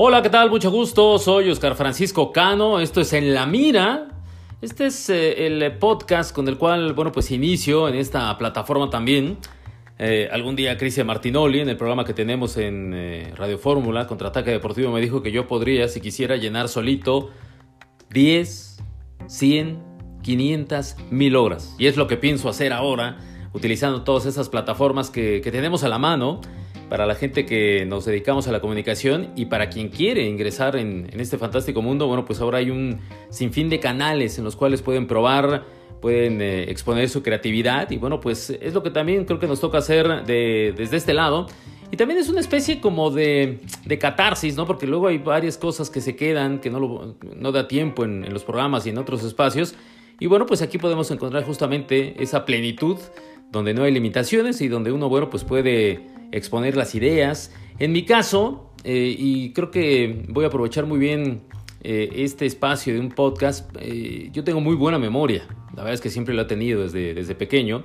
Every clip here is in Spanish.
Hola, ¿qué tal? Mucho gusto. Soy Oscar Francisco Cano. Esto es En la Mira. Este es eh, el podcast con el cual, bueno, pues inicio en esta plataforma también. Eh, algún día Cristian Martinoli, en el programa que tenemos en eh, Radio Fórmula, Contraataque Deportivo, me dijo que yo podría, si quisiera, llenar solito 10, 100, 500, 1000 horas. Y es lo que pienso hacer ahora, utilizando todas esas plataformas que, que tenemos a la mano para la gente que nos dedicamos a la comunicación y para quien quiere ingresar en, este fantástico mundo, bueno, pues ahora hay un sinfín de canales en los cuales pueden probar, pueden eh, exponer su creatividad y bueno, pues es lo que también creo que nos toca hacer desde este lado. Y también es una especie como de, catarsis, ¿no? Porque luego hay varias cosas que se quedan, que no, no da tiempo en los programas y en otros espacios. Y bueno, pues aquí podemos encontrar justamente esa plenitud donde no hay limitaciones y donde uno, bueno, pues puede exponer las ideas. En mi caso, eh, y creo que voy a aprovechar muy bien eh, este espacio de un podcast, eh, yo tengo muy buena memoria, la verdad es que siempre lo he tenido desde, desde pequeño,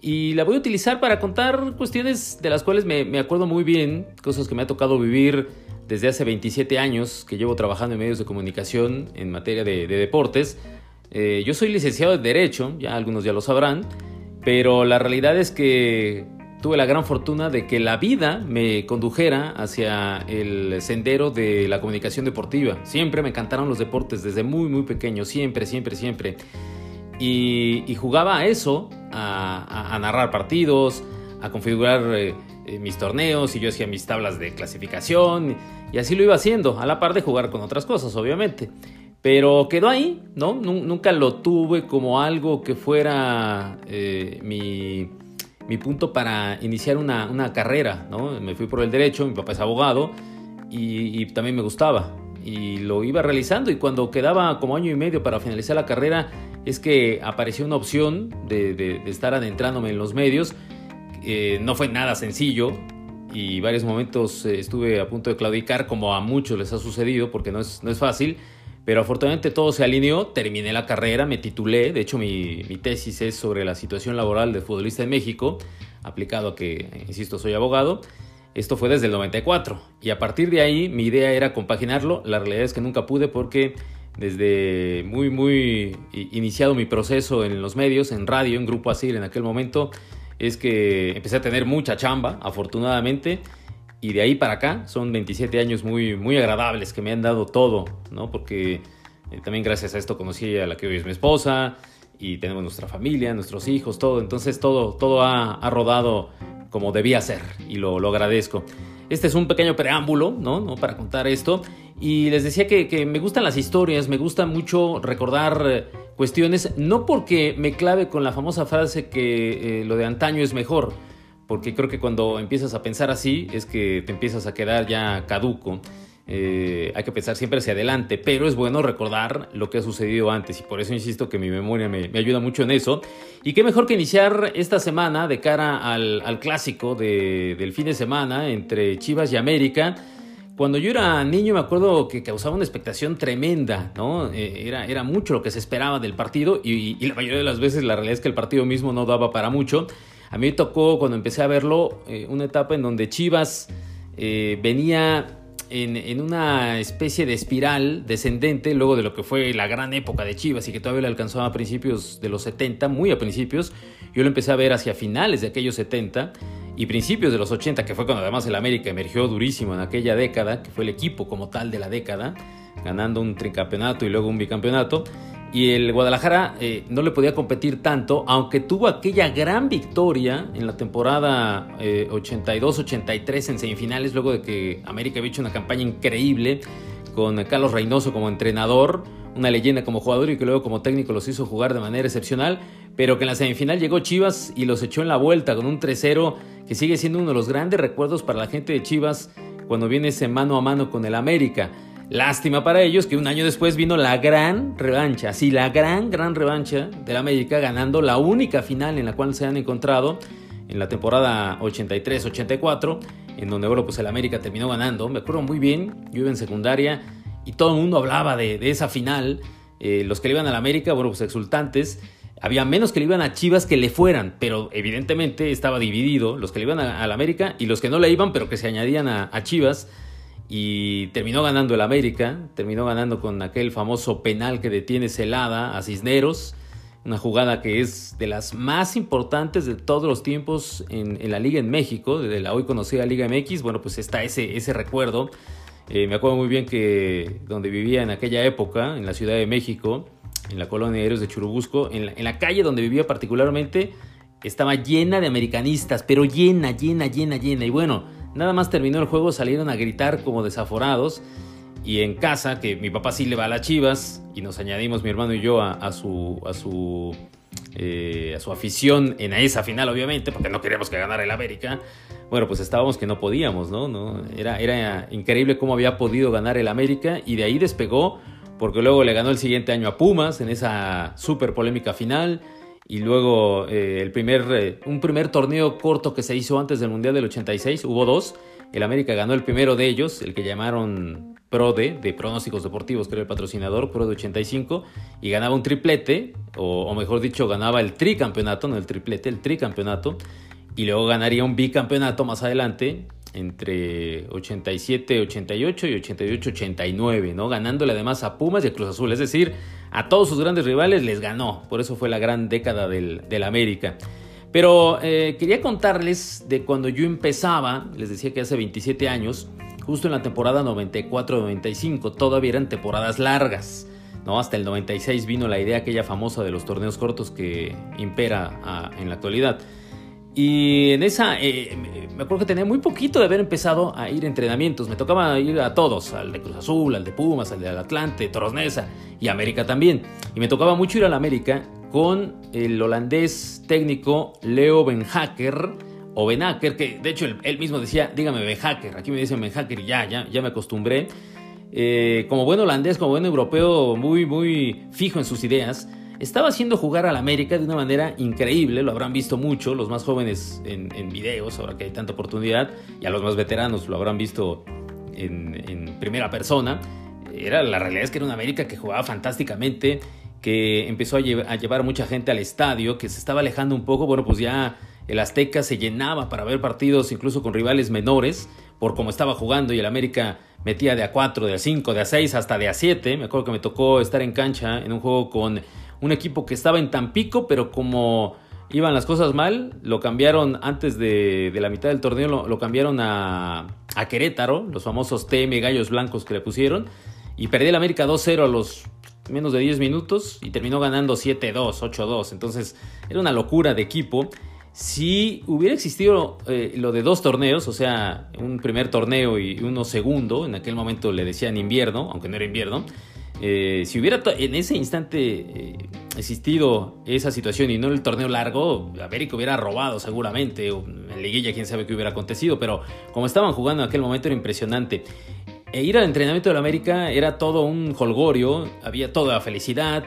y la voy a utilizar para contar cuestiones de las cuales me, acuerdo muy bien, cosas que me ha tocado vivir desde hace 27 años que llevo trabajando en medios de comunicación en materia de, de deportes. yo soy licenciado de Derecho, ya algunos ya lo sabrán, pero la realidad es que tuve la gran fortuna de que la vida me condujera hacia el sendero de la comunicación deportiva. Siempre me encantaron los deportes desde muy, muy pequeño, siempre, siempre, siempre. Y, jugaba a eso, a, narrar partidos, a configurar eh, eh, mis torneos y yo hacía mis tablas de clasificación y así lo iba haciendo, a la par de jugar con otras cosas, obviamente. Pero quedó ahí, ¿no? Nunca lo tuve como algo que fuera eh, mi mi punto para iniciar una, una, carrera, ¿no? Me fui por el derecho, mi papá es abogado y, también me gustaba y lo iba realizando y cuando quedaba como año y medio para finalizar la carrera es que apareció una opción de, de, estar adentrándome en los medios. Eh, no fue nada sencillo y varios momentos eh, estuve a punto de claudicar como a muchos les ha sucedido porque no es, no es fácil pero afortunadamente todo se alineó, terminé la carrera, me titulé, de hecho mi, tesis es sobre la situación laboral del futbolista en México, aplicado a que, insisto, soy abogado. Esto fue desde el 94 y a partir de ahí mi idea era compaginarlo, la realidad es que nunca pude porque desde muy muy iniciado mi proceso en los medios, en radio, en Grupo Asir en aquel momento, es que empecé a tener mucha chamba, afortunadamente, y de ahí para acá son 27 años muy, muy agradables que me han dado todo, ¿no? Porque eh, también gracias a esto conocí a la que hoy es mi esposa y tenemos nuestra familia, nuestros hijos, todo. Entonces todo, todo ha, ha rodado como debía ser y lo, lo, agradezco. Este es un pequeño preámbulo, ¿no? ¿no? Para contar esto. Y les decía que, que, me gustan las historias, me gusta mucho recordar eh, cuestiones, no porque me clave con la famosa frase que eh, lo de antaño es mejor, porque creo que cuando empiezas a pensar así es que te empiezas a quedar ya caduco. Eh, hay que pensar siempre hacia adelante, pero es bueno recordar lo que ha sucedido antes y por eso insisto que mi memoria me, ayuda mucho en eso. Y qué mejor que iniciar esta semana de cara al, clásico del fin de semana entre Chivas y América. Cuando yo era niño me acuerdo que causaba una expectación tremenda, ¿no? Eh, era, mucho lo que se esperaba del partido y la mayoría de las veces la realidad es que el partido mismo no daba para mucho. A mí me tocó cuando empecé a verlo eh, una etapa en donde Chivas eh, venía en, una especie de espiral descendente luego de lo que fue la gran época de Chivas y que todavía le alcanzó a principios de los 70, muy a principios. Yo lo empecé a ver hacia finales de aquellos 70 y principios de los 80, que fue cuando además el América emergió durísimo en aquella década, que fue el equipo como tal de la década, ganando un tricampeonato y luego un bicampeonato y el Guadalajara eh, no le podía competir tanto, aunque tuvo aquella gran victoria en la temporada 82-83 eh, en semifinales, luego de que América había hecho una campaña increíble con Carlos Reynoso como entrenador, una leyenda como jugador y que luego como técnico los hizo jugar de manera excepcional, pero que en la semifinal llegó Chivas y los echó en la vuelta con un 3-0 que sigue siendo uno de los grandes recuerdos para la gente de Chivas cuando viene ese mano a mano con el América. Lástima para ellos que un año después vino la gran revancha, así la gran, gran revancha del América ganando la única final en la cual se han encontrado en la temporada 83-84, en donde bueno, pues el América terminó ganando. Me acuerdo muy bien, yo iba en secundaria y todo el mundo hablaba de, esa final. Eh, los que le iban al América, bueno, pues exultantes. Había menos que le iban a Chivas que le fueran, pero evidentemente estaba dividido los que le iban al América y los que no le iban, pero que se añadían a Chivas. Y terminó ganando el América, terminó ganando con aquel famoso penal que detiene Celada a Cisneros, una jugada que es de las más importantes de todos los tiempos en, la liga en México, de la hoy conocida Liga MX, bueno pues está ese, ese recuerdo, eh, me acuerdo muy bien que donde vivía en aquella época, en la Ciudad de México, en la colonia de Héroes de Churubusco, en la, en la calle donde vivía particularmente, estaba llena de americanistas, pero llena, llena, llena, llena, y bueno, Nada más terminó el juego, salieron a gritar como desaforados. Y en casa, que mi papá sí le va a las chivas, y nos añadimos mi hermano y yo a, su, a, su, eh, a su afición en esa final, obviamente, porque no queríamos que ganara el América. Bueno, pues estábamos que no podíamos, ¿no? ¿no? Era, era increíble cómo había podido ganar el América, y de ahí despegó, porque luego le ganó el siguiente año a Pumas en esa súper polémica final y luego eh, el primer, eh, un primer torneo corto que se hizo antes del Mundial del 86, hubo dos. El América ganó el primero de ellos, el que llamaron PRODE, de pronósticos deportivos, que era el patrocinador, PRODE 85, y ganaba un triplete, o, o mejor dicho, ganaba el tricampeonato, no el triplete, el tricampeonato, y luego ganaría un bicampeonato más adelante, entre 87-88 y 88-89, ¿no? Ganándole además a Pumas y a Cruz Azul, es decir, a todos sus grandes rivales les ganó, por eso fue la gran década del, América. Pero eh, quería contarles de cuando yo empezaba, les decía que hace 27 años, justo en la temporada 94-95, todavía eran temporadas largas. ¿no? Hasta el 96 vino la idea aquella famosa de los torneos cortos que impera ah, en la actualidad. Y en esa, eh, me acuerdo que tenía muy poquito de haber empezado a ir a entrenamientos. Me tocaba ir a todos, al de Cruz Azul, al de Pumas, al de Atlante, Torosnesa y América también. Y me tocaba mucho ir a la América con el holandés técnico Leo Benhacker, o Benhacker, que de hecho él, mismo decía, dígame Benhacker, aquí me dicen Benhacker y ya, ya, ya me acostumbré. Eh, como buen holandés, como buen europeo, muy, muy fijo en sus ideas estaba haciendo jugar al América de una manera increíble, lo habrán visto mucho, los más jóvenes en, videos, ahora que hay tanta oportunidad, y a los más veteranos lo habrán visto en, primera persona. Era, la realidad es que era una América que jugaba fantásticamente, que empezó a, a llevar mucha gente al estadio, que se estaba alejando un poco, bueno, pues ya el Azteca se llenaba para ver partidos incluso con rivales menores, por cómo estaba jugando y el América metía de a 4, de a 5, de a 6, hasta de a 7. Me acuerdo que me tocó estar en cancha en un juego con un equipo que estaba en Tampico, pero como iban las cosas mal, lo cambiaron antes de, la mitad del torneo, lo, cambiaron a, Querétaro, los famosos TM Gallos Blancos que le pusieron, y perdió el América 2-0 a los menos de 10 minutos y terminó ganando 7-2, 8-2. Entonces era una locura de equipo. Si hubiera existido eh, lo de dos torneos, o sea, un primer torneo y uno segundo, en aquel momento le decían invierno, aunque no era invierno, eh, si hubiera en ese instante eh, existido esa situación y no el torneo largo, América hubiera robado seguramente, o en liguilla quién sabe qué hubiera acontecido, pero como estaban jugando en aquel momento era impresionante. E ir al entrenamiento de la América era todo un holgorio, había toda felicidad,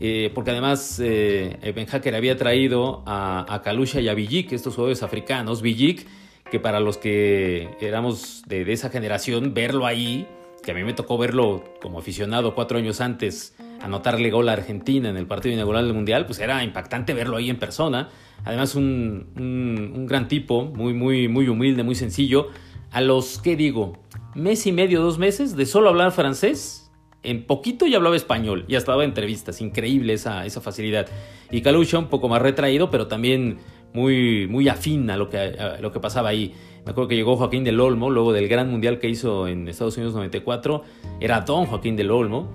eh, porque además Ben Hacker había traído a, a Kalusha y a Villik, estos jugadores africanos, Villik, que para los que éramos de, de esa generación, verlo ahí que a mí me tocó verlo como aficionado cuatro años antes, anotarle gol a Argentina en el partido inaugural del Mundial, pues era impactante verlo ahí en persona. Además, un, un, gran tipo, muy, muy, muy humilde, muy sencillo. A los, ¿qué digo? Mes y medio, dos meses de solo hablar francés, en poquito ya hablaba español y hasta daba entrevistas. Increíble esa, esa facilidad. Y Kalusha un poco más retraído, pero también muy, muy afín a lo, que, a lo que pasaba ahí. Me acuerdo que llegó Joaquín del Olmo, luego del gran mundial que hizo en Estados Unidos 94. Era don Joaquín del Olmo.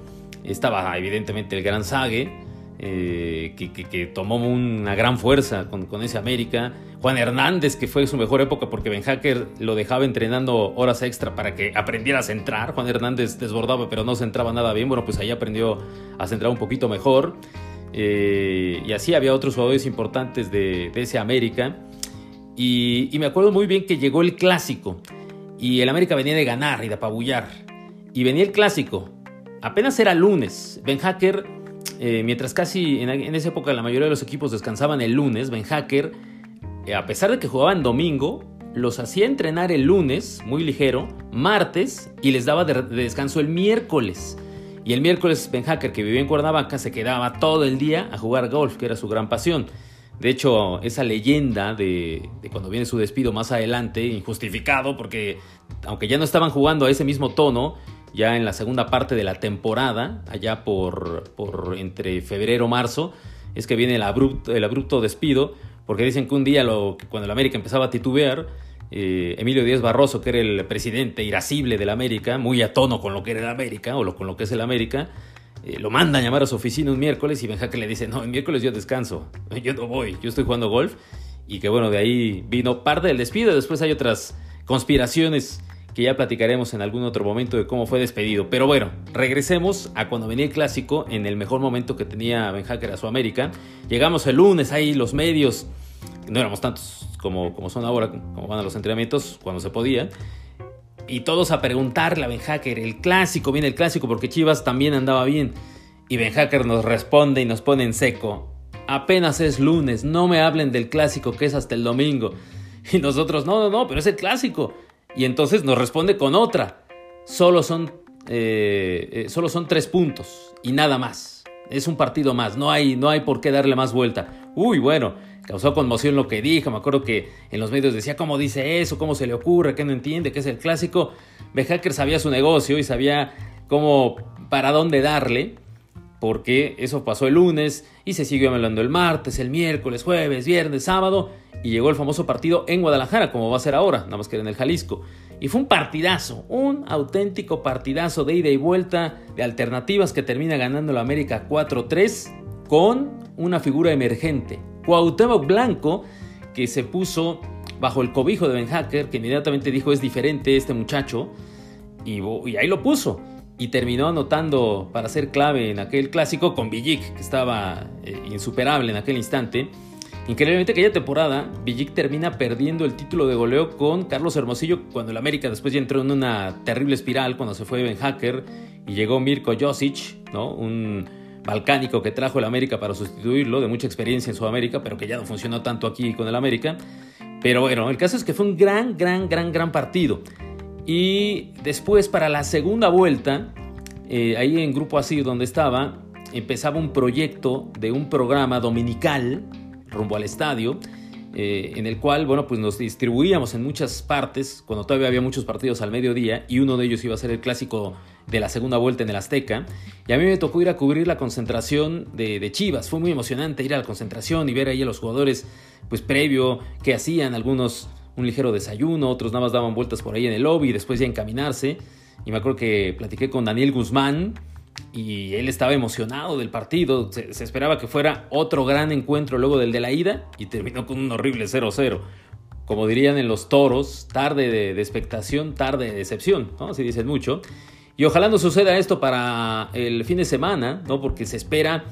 Estaba evidentemente el gran Sague, eh, que, tomó una gran fuerza con, ese América. Juan Hernández, que fue su mejor época porque Ben Hacker lo dejaba entrenando horas extra para que aprendiera a centrar. Juan Hernández desbordaba, pero no centraba nada bien. Bueno, pues ahí aprendió a centrar un poquito mejor. Eh, y así había otros jugadores importantes de ese América. Y, me acuerdo muy bien que llegó el clásico y el América venía de ganar y de apabullar. Y venía el clásico. Apenas era lunes. Ben Hacker, eh, mientras casi en, esa época la mayoría de los equipos descansaban el lunes, Ben Hacker, eh, a pesar de que jugaban domingo, los hacía entrenar el lunes, muy ligero, martes, y les daba de, descanso el miércoles. Y el miércoles Ben Hacker, que vivía en Cuernavaca, se quedaba todo el día a jugar golf, que era su gran pasión. De hecho, esa leyenda de, cuando viene su despido más adelante, injustificado, porque aunque ya no estaban jugando a ese mismo tono, ya en la segunda parte de la temporada, allá por, entre febrero y marzo, es que viene el abrupto, despido, porque dicen que un día cuando el América empezaba a titubear, eh, Emilio Díaz Barroso, que era el presidente irascible del América, muy a tono con lo que era el América o con lo que es el América, eh, lo manda a llamar a su oficina un miércoles y Ben Hacker le dice, no, el miércoles yo descanso, yo no voy, yo estoy jugando golf. Y que bueno, de ahí vino parte del despido, después hay otras conspiraciones que ya platicaremos en algún otro momento de cómo fue despedido. Pero bueno, regresemos a cuando venía el clásico, en el mejor momento que tenía Ben Hacker a su América. Llegamos el lunes, ahí los medios, no éramos tantos como, como son ahora, como van a los entrenamientos, cuando se podía. Y todos a preguntarle a Ben Hacker, el clásico, viene el clásico porque Chivas también andaba bien. Y Ben Hacker nos responde y nos pone en seco. Apenas es lunes, no me hablen del clásico que es hasta el domingo. Y nosotros, no, no, no, pero es el clásico. Y entonces nos responde con otra. Solo son, eh, eh, solo son tres puntos y nada más. Es un partido más, no hay, no hay por qué darle más vuelta. Uy, bueno, causó conmoción lo que dijo. Me acuerdo que en los medios decía cómo dice eso, cómo se le ocurre, que no entiende, que es el clásico. Behacker sabía su negocio y sabía cómo, para dónde darle, porque eso pasó el lunes y se siguió hablando el martes, el miércoles, jueves, viernes, sábado y llegó el famoso partido en Guadalajara, como va a ser ahora, nada más que en el Jalisco. Y fue un partidazo, un auténtico partidazo de ida y vuelta de alternativas que termina ganando la América 4-3 con una figura emergente, Cuauhtémoc Blanco, que se puso bajo el cobijo de Ben Hacker, que inmediatamente dijo es diferente este muchacho, y, ahí lo puso. Y terminó anotando para ser clave en aquel clásico con Villic, que estaba eh, insuperable en aquel instante. Increíblemente aquella temporada, Villic termina perdiendo el título de goleo con Carlos Hermosillo cuando el América después ya entró en una terrible espiral cuando se fue Ben Hacker y llegó Mirko Josic, ¿no? un balcánico que trajo el América para sustituirlo, de mucha experiencia en Sudamérica, pero que ya no funcionó tanto aquí con el América. Pero bueno, el caso es que fue un gran, gran, gran, gran partido. Y después para la segunda vuelta, eh, ahí en Grupo Así donde estaba, empezaba un proyecto de un programa dominical rumbo al estadio, eh, en el cual, bueno, pues nos distribuíamos en muchas partes, cuando todavía había muchos partidos al mediodía, y uno de ellos iba a ser el clásico de la segunda vuelta en el Azteca. Y a mí me tocó ir a cubrir la concentración de, Chivas. Fue muy emocionante ir a la concentración y ver ahí a los jugadores, pues previo, qué hacían, algunos un ligero desayuno, otros nada más daban vueltas por ahí en el lobby después ya encaminarse. Y me acuerdo que platiqué con Daniel Guzmán y él estaba emocionado del partido. Se, esperaba que fuera otro gran encuentro luego del de la ida y terminó con un horrible 0-0. Como dirían en los toros, tarde de, expectación, tarde de decepción, ¿no? Así dicen mucho. Y ojalá no suceda esto para el fin de semana, ¿no? Porque se espera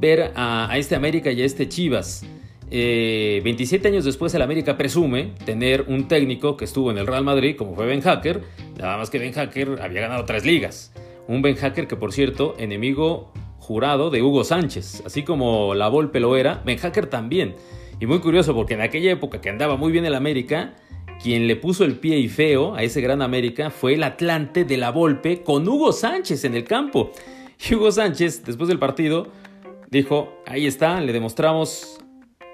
ver a, este América y a este Chivas. 27 eh, años después el América presume tener un técnico que estuvo en el Real Madrid, como fue Ben Hacker, nada más que Ben Hacker había ganado tres ligas. Un Ben Hacker que, por cierto, enemigo jurado de Hugo Sánchez, así como la Volpe lo era, Ben Hacker también. Y muy curioso porque en aquella época que andaba muy bien el América, quien le puso el pie y feo a ese gran América fue el Atlante de la Volpe con Hugo Sánchez en el campo. Y Hugo Sánchez, después del partido, dijo, ahí está, le demostramos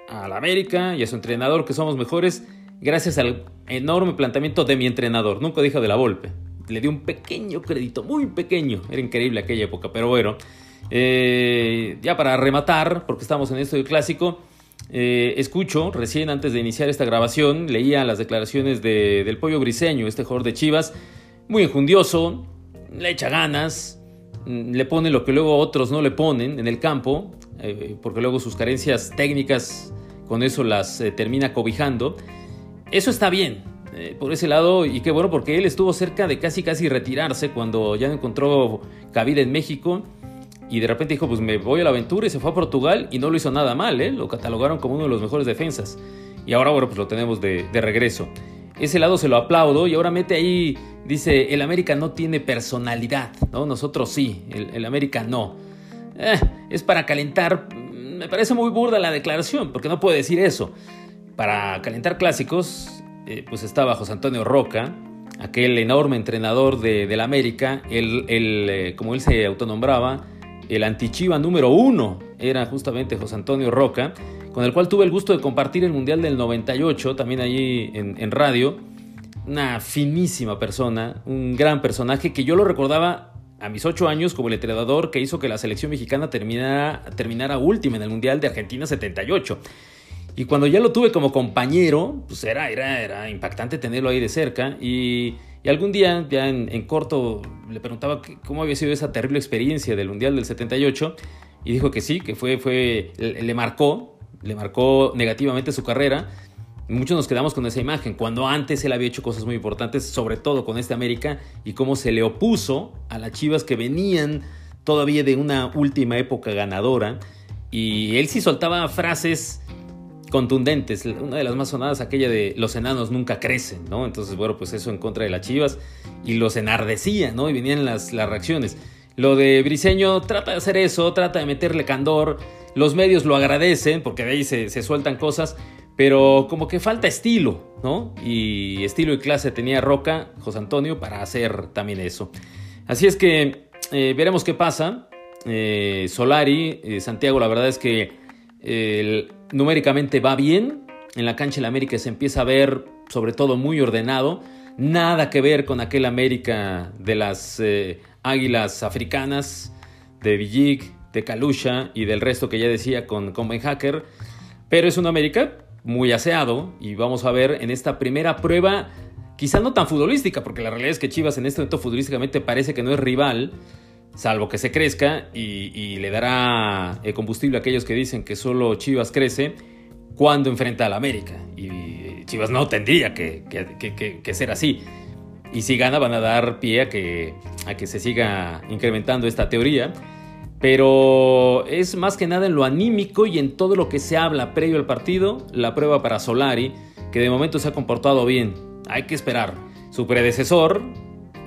al América y a su entrenador que somos mejores gracias al enorme planteamiento de mi entrenador. Nunca dijo de la Volpe le dio un pequeño crédito, muy pequeño. Era increíble aquella época, pero bueno. Eh, ya para rematar, porque estamos en esto del clásico, eh, escucho recién antes de iniciar esta grabación, leía las declaraciones de, del Pollo Briseño, este jugador de Chivas, muy enjundioso, le echa ganas, mm, le pone lo que luego otros no le ponen en el campo, eh, porque luego sus carencias técnicas con eso las termina cobijando. Eso está bien, eh, por ese lado, y qué bueno, porque él estuvo cerca de casi casi retirarse cuando ya encontró cabida en México. Y de repente dijo, pues me voy a la aventura y se fue a Portugal y no lo hizo nada mal, ¿eh? lo catalogaron como uno de los mejores defensas. Y ahora, bueno, pues lo tenemos de, regreso. Ese lado se lo aplaudo y ahora mete ahí, dice, el América no tiene personalidad, ¿no? Nosotros sí, el, América no. Eh, es para calentar, me parece muy burda la declaración, porque no puede decir eso. Para calentar clásicos, eh, pues estaba José Antonio Roca, aquel enorme entrenador de, del América, el, eh, como él se autonombraba, el antichiva número uno era justamente José Antonio Roca, con el cual tuve el gusto de compartir el Mundial del 98, también allí en, radio. Una finísima persona, un gran personaje que yo lo recordaba a mis ocho años como el entrenador que hizo que la selección mexicana terminara, terminara última en el Mundial de Argentina 78. Y cuando ya lo tuve como compañero, pues era, era, era impactante tenerlo ahí de cerca. Y, algún día, ya en, corto, le preguntaba cómo había sido esa terrible experiencia del Mundial del 78. Y dijo que sí, que fue, fue, le marcó, le marcó negativamente su carrera. Muchos nos quedamos con esa imagen, cuando antes él había hecho cosas muy importantes, sobre todo con este América, y cómo se le opuso a las Chivas que venían todavía de una última época ganadora. Y él sí soltaba frases contundentes. Una de las más sonadas, aquella de los enanos nunca crecen, ¿no? Entonces, bueno, pues eso en contra de las chivas y los enardecía, ¿no? Y venían las, las reacciones. Lo de Briseño trata de hacer eso, trata de meterle candor. Los medios lo agradecen porque de ahí se, sueltan cosas, pero como que falta estilo, ¿no? Y estilo y clase tenía Roca, José Antonio, para hacer también eso. Así es que eh, veremos qué pasa. Eh, Solari, eh, Santiago, la verdad es que el, numéricamente va bien. En la cancha del América se empieza a ver, sobre todo, muy ordenado. Nada que ver con aquel América de las eh, águilas africanas, de Villig, de Kalusha y del resto que ya decía con, con Hacker. Pero es un América muy aseado y vamos a ver en esta primera prueba, quizá no tan futbolística, porque la realidad es que Chivas en este momento futbolísticamente parece que no es rival, salvo que se crezca y, le dará el combustible a aquellos que dicen que solo Chivas crece cuando enfrenta al América. Y Chivas no tendría que, ser así. Y si gana van a dar pie a que, a que se siga incrementando esta teoría. Pero es más que nada en lo anímico y en todo lo que se habla previo al partido, la prueba para Solari, que de momento se ha comportado bien. Hay que esperar. Su predecesor,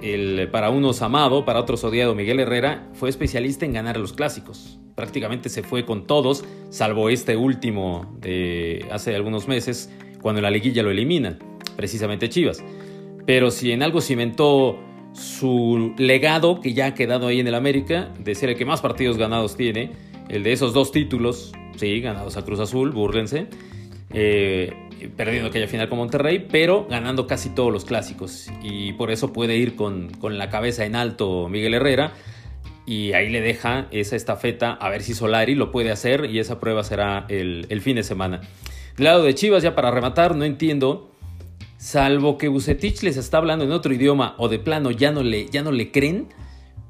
el para unos amado, para otros odiado Miguel Herrera, fue especialista en ganar los clásicos. Prácticamente se fue con todos, salvo este último de hace algunos meses, cuando la liguilla lo eliminan, precisamente Chivas. Pero si en algo cimentó su legado, que ya ha quedado ahí en el América, de ser el que más partidos ganados tiene, el de esos dos títulos, sí, ganados a Cruz Azul, búrlense, eh, perdiendo aquella final con Monterrey, pero ganando casi todos los clásicos. Y por eso puede ir con, la cabeza en alto Miguel Herrera. Y ahí le deja esa estafeta a ver si Solari lo puede hacer y esa prueba será el, fin de semana. Lado de Chivas, ya para rematar, no entiendo, salvo que Bucetich les está hablando en otro idioma o de plano ya no le, ya no le creen,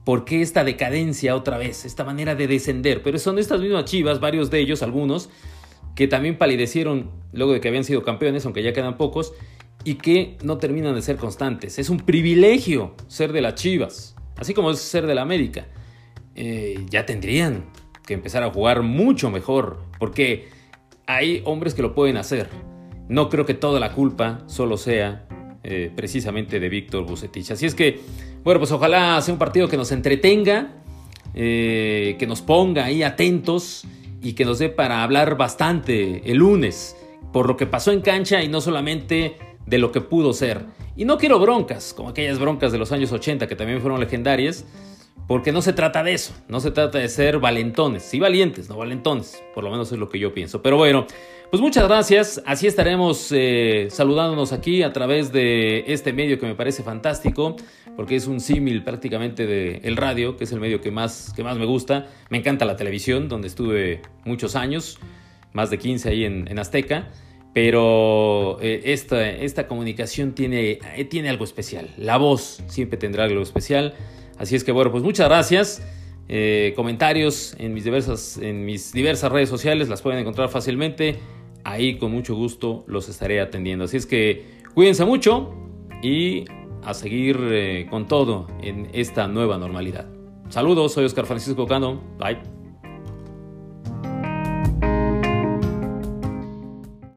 ¿por qué esta decadencia otra vez, esta manera de descender? Pero son estas mismas Chivas, varios de ellos, algunos, que también palidecieron luego de que habían sido campeones, aunque ya quedan pocos, y que no terminan de ser constantes. Es un privilegio ser de las Chivas, así como es ser de la América. Eh, ya tendrían que empezar a jugar mucho mejor, porque hay hombres que lo pueden hacer. No creo que toda la culpa solo sea eh, precisamente de Víctor Bucetich. Así es que, bueno, pues ojalá sea un partido que nos entretenga, eh, que nos ponga ahí atentos y que nos dé para hablar bastante el lunes por lo que pasó en cancha y no solamente de lo que pudo ser. Y no quiero broncas, como aquellas broncas de los años 80 que también fueron legendarias, porque no se trata de eso, no se trata de ser valentones, sí valientes, no valentones, por lo menos es lo que yo pienso. Pero bueno, pues muchas gracias, así estaremos eh, saludándonos aquí a través de este medio que me parece fantástico, porque es un símil prácticamente del el radio, que es el medio que más, que más me gusta. Me encanta la televisión, donde estuve muchos años, más de 15 ahí en, Azteca. Pero eh, esta, esta, comunicación tiene, eh, tiene algo especial. La voz siempre tendrá algo especial. Así es que bueno, pues muchas gracias. Eh, comentarios en mis, diversas, en mis diversas redes sociales las pueden encontrar fácilmente. Ahí con mucho gusto los estaré atendiendo. Así es que cuídense mucho y a seguir con todo en esta nueva normalidad. Saludos, soy Oscar Francisco Cano. Bye.